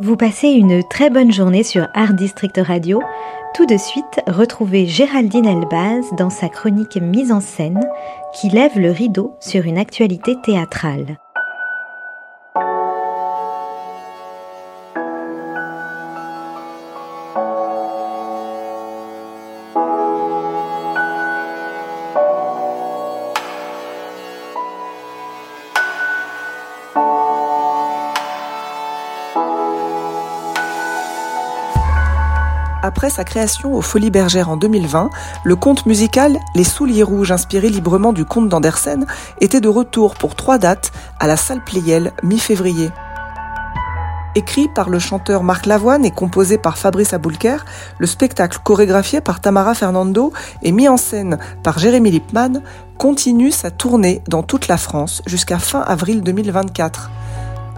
Vous passez une très bonne journée sur Art District Radio. Tout de suite, retrouvez Géraldine Elbaz dans sa chronique mise en scène qui lève le rideau sur une actualité théâtrale. Après sa création aux Folies Bergères en 2020, le conte musical Les Souliers Rouges, inspiré librement du conte d'Andersen, était de retour pour trois dates à la salle Playel mi-février. Écrit par le chanteur Marc Lavoine et composé par Fabrice Aboulker, le spectacle chorégraphié par Tamara Fernando et mis en scène par Jérémy Lippmann continue sa tournée dans toute la France jusqu'à fin avril 2024.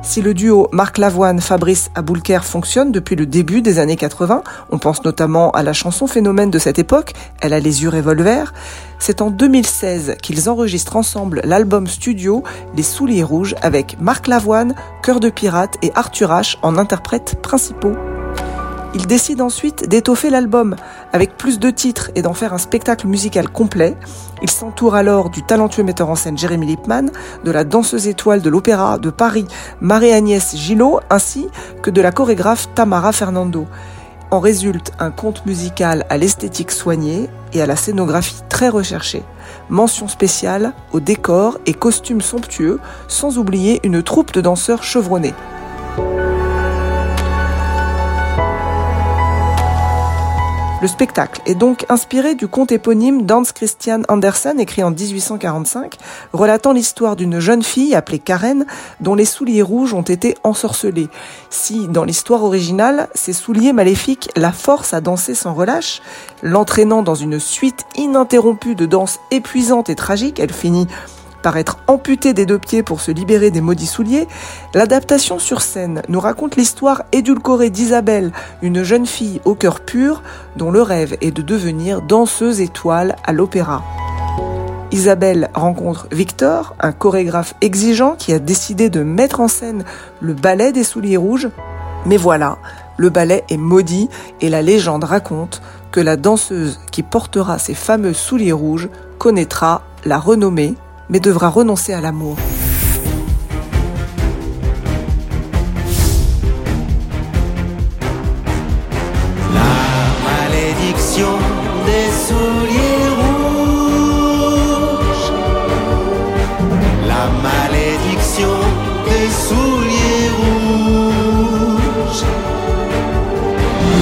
Si le duo Marc Lavoine-Fabrice Aboulker fonctionne depuis le début des années 80, on pense notamment à la chanson phénomène de cette époque, Elle a les yeux revolver, c'est en 2016 qu'ils enregistrent ensemble l'album studio Les Souliers Rouges avec Marc Lavoine, Cœur de Pirate et Arthur H en interprètes principaux. Il décide ensuite d'étoffer l'album avec plus de titres et d'en faire un spectacle musical complet. Il s'entoure alors du talentueux metteur en scène Jérémy Lippmann, de la danseuse étoile de l'Opéra de Paris Marie-Agnès Gillot, ainsi que de la chorégraphe Tamara Fernando. En résulte un conte musical à l'esthétique soignée et à la scénographie très recherchée. Mention spéciale aux décors et costumes somptueux, sans oublier une troupe de danseurs chevronnés. Le spectacle est donc inspiré du conte éponyme d'Hans Christian Andersen, écrit en 1845, relatant l'histoire d'une jeune fille appelée Karen, dont les souliers rouges ont été ensorcelés. Si, dans l'histoire originale, ces souliers maléfiques la forcent à danser sans relâche, l'entraînant dans une suite ininterrompue de danses épuisantes et tragiques, elle finit par être amputée des deux pieds pour se libérer des maudits souliers, l'adaptation sur scène nous raconte l'histoire édulcorée d'Isabelle, une jeune fille au cœur pur dont le rêve est de devenir danseuse étoile à l'opéra. Isabelle rencontre Victor, un chorégraphe exigeant qui a décidé de mettre en scène le ballet des souliers rouges. Mais voilà, le ballet est maudit et la légende raconte que la danseuse qui portera ces fameux souliers rouges connaîtra la renommée mais devra renoncer à l'amour. La malédiction des souliers rouges. La malédiction des souliers rouges.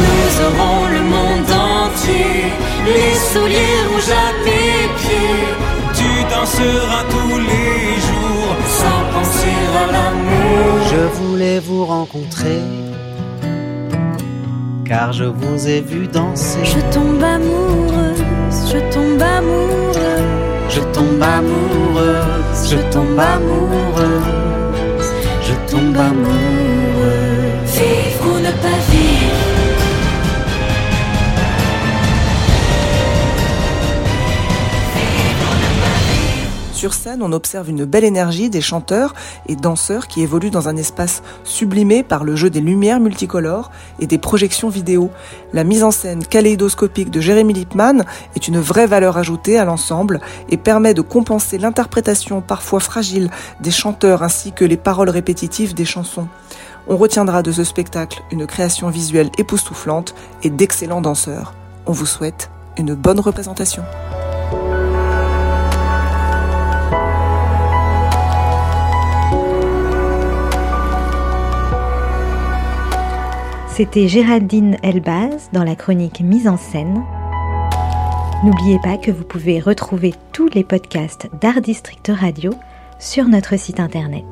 Nous aurons le monde entier, les souliers rouges à tes pieds. Tous les jours sans penser à l'amour. Je voulais vous rencontrer, car je vous ai vu danser. Je tombe amoureuse, je tombe amoureuse, Je tombe amoureuse, je tombe amoureuse, je tombe amoureuse. Sur scène, on observe une belle énergie des chanteurs et danseurs qui évoluent dans un espace sublimé par le jeu des lumières multicolores et des projections vidéo. La mise en scène kaléidoscopique de Jérémy Lippmann est une vraie valeur ajoutée à l'ensemble et permet de compenser l'interprétation parfois fragile des chanteurs ainsi que les paroles répétitives des chansons. On retiendra de ce spectacle une création visuelle époustouflante et d'excellents danseurs. On vous souhaite une bonne représentation. C'était Géraldine Elbaz dans la chronique Mise en scène. N'oubliez pas que vous pouvez retrouver tous les podcasts d'Art District Radio sur notre site internet.